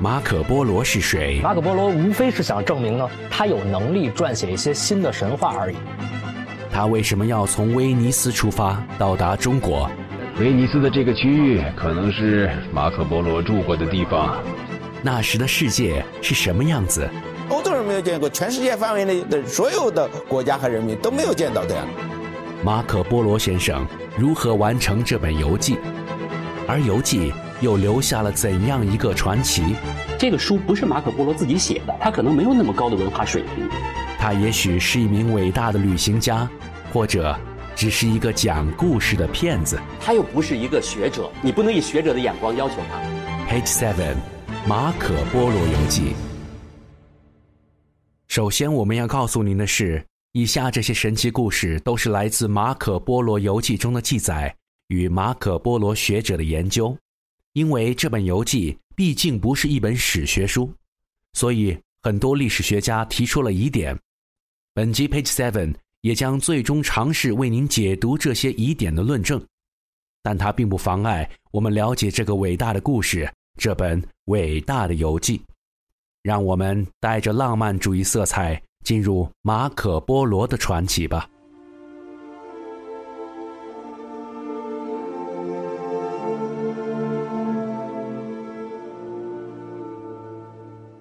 马可波罗是谁？马可波罗无非是想证明呢，他有能力撰写一些新的神话而已。他为什么要从威尼斯出发到达中国？威尼斯的这个区域可能是马可波罗住过的地方。那时的世界是什么样子？欧洲人没有见过，全世界范围内的所有的国家和人民都没有见到的呀。马可波罗先生如何完成这本游记？而游记又留下了怎样一个传奇？这个书不是马可波罗自己写的，他可能没有那么高的文化水平。他也许是一名伟大的旅行家，或者只是一个讲故事的骗子。他又不是一个学者，你不能以学者的眼光要求他。Page Seven，马可波罗游记。首先，我们要告诉您的是，以下这些神奇故事都是来自马可波罗游记中的记载与马可波罗学者的研究。因为这本游记毕竟不是一本史学书，所以很多历史学家提出了疑点。本集 Page Seven 也将最终尝试为您解读这些疑点的论证，但它并不妨碍我们了解这个伟大的故事，这本伟大的游记。让我们带着浪漫主义色彩进入马可波罗的传奇吧。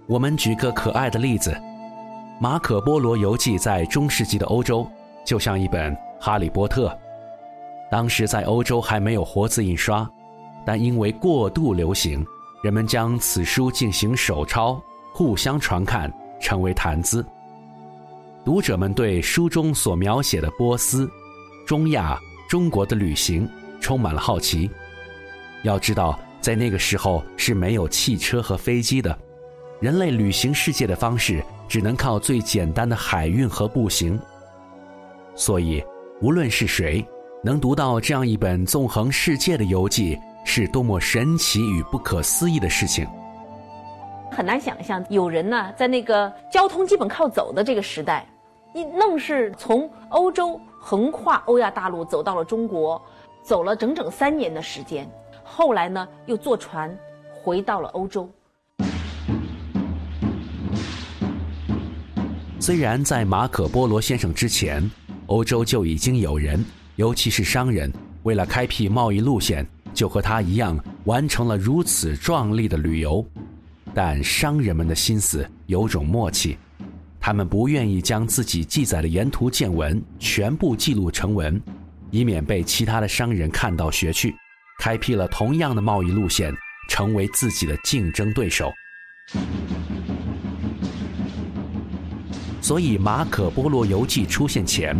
我们举个可爱的例子。马可·波罗游记在中世纪的欧洲，就像一本《哈利波特》。当时在欧洲还没有活字印刷，但因为过度流行，人们将此书进行手抄，互相传看，成为谈资。读者们对书中所描写的波斯、中亚、中国的旅行充满了好奇。要知道，在那个时候是没有汽车和飞机的，人类旅行世界的方式。只能靠最简单的海运和步行。所以，无论是谁，能读到这样一本纵横世界的游记，是多么神奇与不可思议的事情。很难想象，有人呢，在那个交通基本靠走的这个时代，你愣是从欧洲横跨欧亚大陆走到了中国，走了整整三年的时间。后来呢，又坐船回到了欧洲。虽然在马可·波罗先生之前，欧洲就已经有人，尤其是商人，为了开辟贸易路线，就和他一样完成了如此壮丽的旅游。但商人们的心思有种默契，他们不愿意将自己记载的沿途见闻全部记录成文，以免被其他的商人看到学去，开辟了同样的贸易路线，成为自己的竞争对手。所以，《马可·波罗游记》出现前，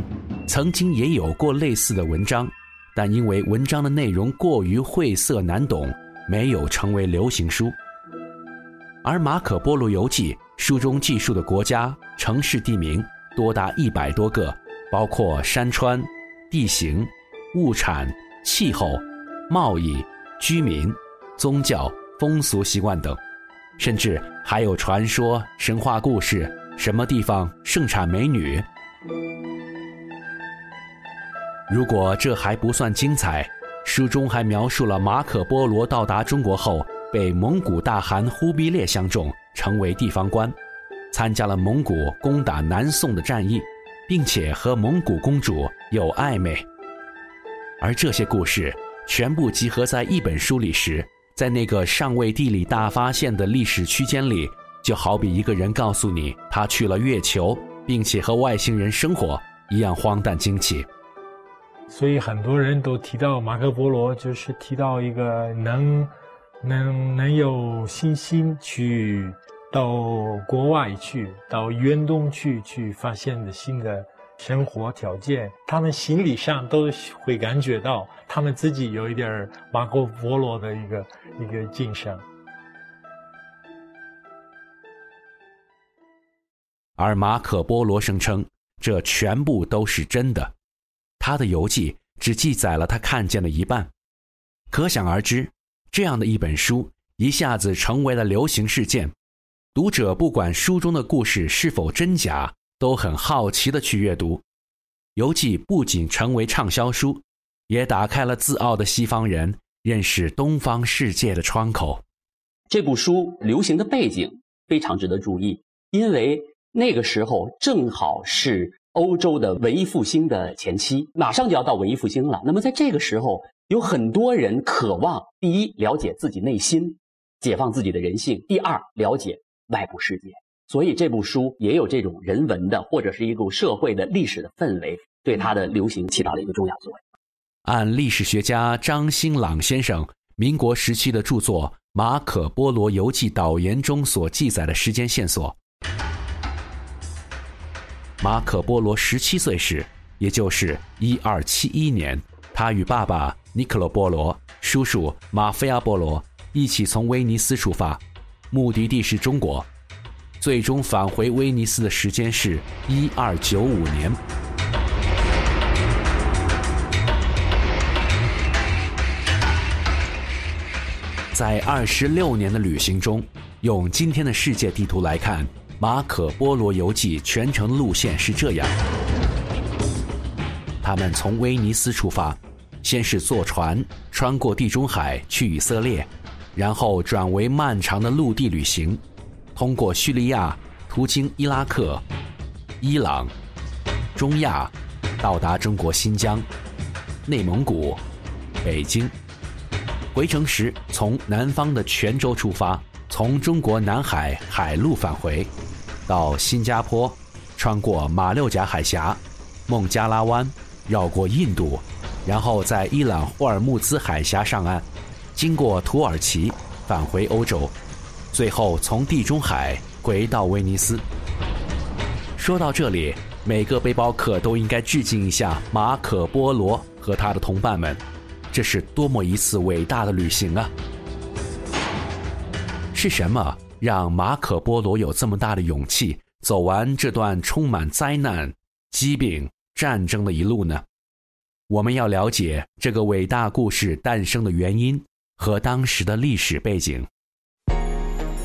曾经也有过类似的文章，但因为文章的内容过于晦涩难懂，没有成为流行书。而《马可·波罗游记》书中记述的国家、城市地名多达一百多个，包括山川、地形、物产、气候、贸易、居民、宗教、风俗习惯等，甚至还有传说、神话故事。什么地方盛产美女？如果这还不算精彩，书中还描述了马可·波罗到达中国后，被蒙古大汗忽必烈相中，成为地方官，参加了蒙古攻打南宋的战役，并且和蒙古公主有暧昧。而这些故事全部集合在一本书里时，在那个尚未地理大发现的历史区间里。就好比一个人告诉你他去了月球，并且和外星人生活一样荒诞惊奇。所以很多人都提到马可波罗，就是提到一个能能能有信心去到国外去，到远东去去发现的新的生活条件。他们心理上都会感觉到，他们自己有一点马可波罗的一个一个精神。而马可·波罗声称，这全部都是真的。他的游记只记载了他看见的一半，可想而知，这样的一本书一下子成为了流行事件。读者不管书中的故事是否真假，都很好奇的去阅读。游记不仅成为畅销书，也打开了自傲的西方人认识东方世界的窗口。这部书流行的背景非常值得注意，因为那个时候正好是欧洲的文艺复兴的前期，马上就要到文艺复兴了。那么在这个时候，有很多人渴望第一了解自己内心，解放自己的人性；第二了解外部世界。所以这部书也有这种人文的或者是一种社会的历史的氛围，对它的流行起到了一个重要作用。按历史学家张新朗先生民国时期的著作《马可波罗游记导言》中所记载的时间线索，马可波罗十七岁时，也就是一二七一年，他与爸爸尼克罗波罗、叔叔马菲亚波罗一起从威尼斯出发，目的地是中国，最终返回威尼斯的时间是一二九五年。在二十六年的旅行中，用今天的世界地图来看，马可波罗游记全程路线是这样的：他们从威尼斯出发，先是坐船穿过地中海去以色列，然后转为漫长的陆地旅行，通过叙利亚，途经伊拉克、伊朗、中亚，到达中国新疆、内蒙古、北京。回程时，从南方的泉州出发，从中国南海海路返回，到新加坡，穿过马六甲海峡、孟加拉湾，绕过印度，然后在伊朗霍尔木兹海峡上岸，经过土耳其返回欧洲，最后从地中海回到威尼斯。说到这里，每个背包客都应该致敬一下马可波罗和他的同伴们。这是多么一次伟大的旅行啊！是什么让马可波罗有这么大的勇气走完这段充满灾难、疾病、战争的一路呢？我们要了解这个伟大故事诞生的原因和当时的历史背景。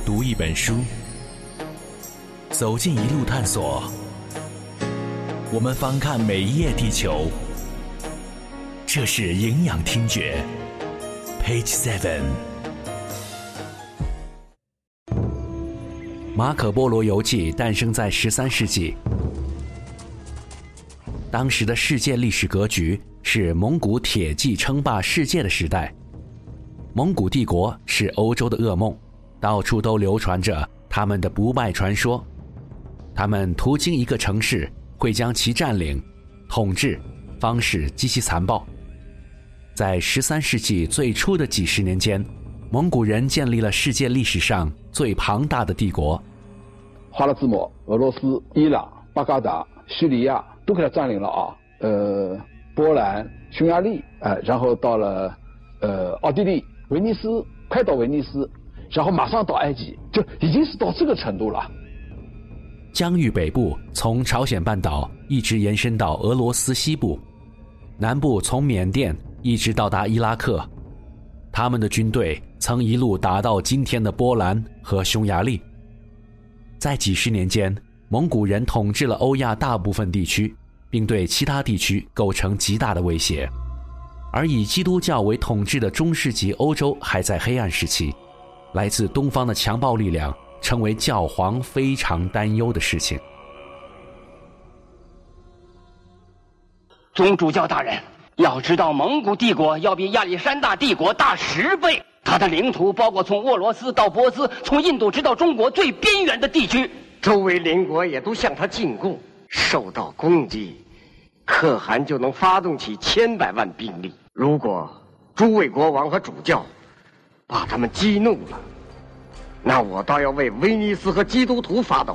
读一本书，走进一路探索，我们翻看每一页地球。这是营养听觉，Page Seven。马可波罗游记诞生在十三世纪，当时的世界历史格局是蒙古铁骑称霸世界的时代。蒙古帝国是欧洲的噩梦，到处都流传着他们的不败传说。他们途经一个城市，会将其占领、统治，方式极其残暴。在十三世纪最初的几十年间，蒙古人建立了世界历史上最庞大的帝国。花剌子模、俄罗斯、伊朗、巴格达、叙利亚都给他占领了啊。呃，波兰、匈牙利，哎，然后到了呃奥地利、威尼斯，快到威尼斯，然后马上到埃及，就已经是到这个程度了。疆域北部从朝鲜半岛一直延伸到俄罗斯西部，南部从缅甸。一直到达伊拉克，他们的军队曾一路打到今天的波兰和匈牙利。在几十年间，蒙古人统治了欧亚大部分地区，并对其他地区构成极大的威胁。而以基督教为统治的中世纪欧洲还在黑暗时期，来自东方的强暴力量成为教皇非常担忧的事情。宗主教大人。要知道，蒙古帝国要比亚历山大帝国大十倍。它的领土包括从俄罗斯到波斯，从印度直到中国最边缘的地区。周围邻国也都向他进贡，受到攻击，可汗就能发动起千百万兵力。如果诸位国王和主教把他们激怒了，那我倒要为威尼斯和基督徒发抖。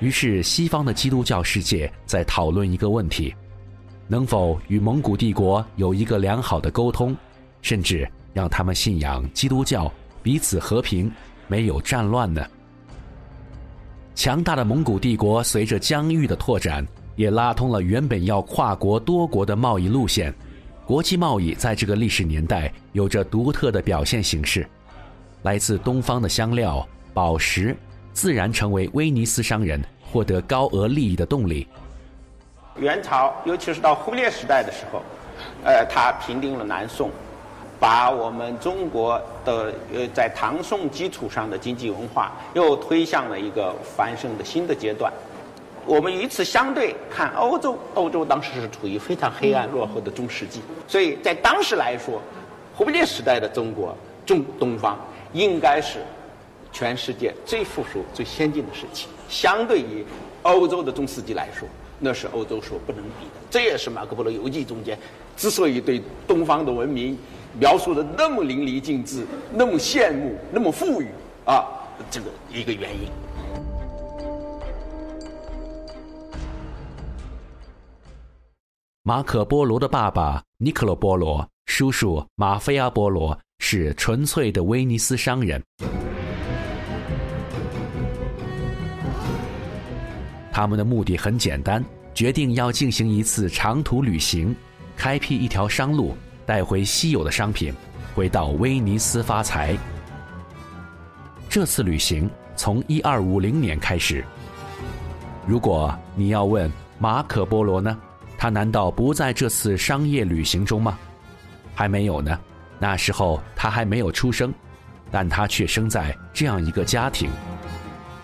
于是，西方的基督教世界在讨论一个问题：能否与蒙古帝国有一个良好的沟通，甚至让他们信仰基督教，彼此和平，没有战乱呢？强大的蒙古帝国随着疆域的拓展，也拉通了原本要跨国多国的贸易路线。国际贸易在这个历史年代有着独特的表现形式，来自东方的香料、宝石。自然成为威尼斯商人获得高额利益的动力。元朝，尤其是到忽烈时代的时候，呃，他平定了南宋，把我们中国的呃在唐宋基础上的经济文化又推向了一个繁盛的新的阶段。我们与此相对看，欧洲，欧洲当时是处于非常黑暗落后的中世纪，所以在当时来说，忽必烈时代的中国中东方应该是全世界最富庶、最先进的时期。相对于欧洲的中世纪来说，那是欧洲所不能比的。这也是马可波罗游记中间之所以对东方的文明描述的那么淋漓尽致、那么羡慕、那么富裕啊，这个一个原因。马可·波罗的爸爸尼克罗·波罗，叔叔马菲亚·波罗是纯粹的威尼斯商人。他们的目的很简单，决定要进行一次长途旅行，开辟一条商路，带回稀有的商品，回到威尼斯发财。这次旅行从一二五零年开始。如果你要问马可·波罗呢？他难道不在这次商业旅行中吗？还没有呢，那时候他还没有出生，但他却生在这样一个家庭。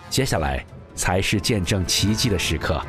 接下来才是见证奇迹的时刻。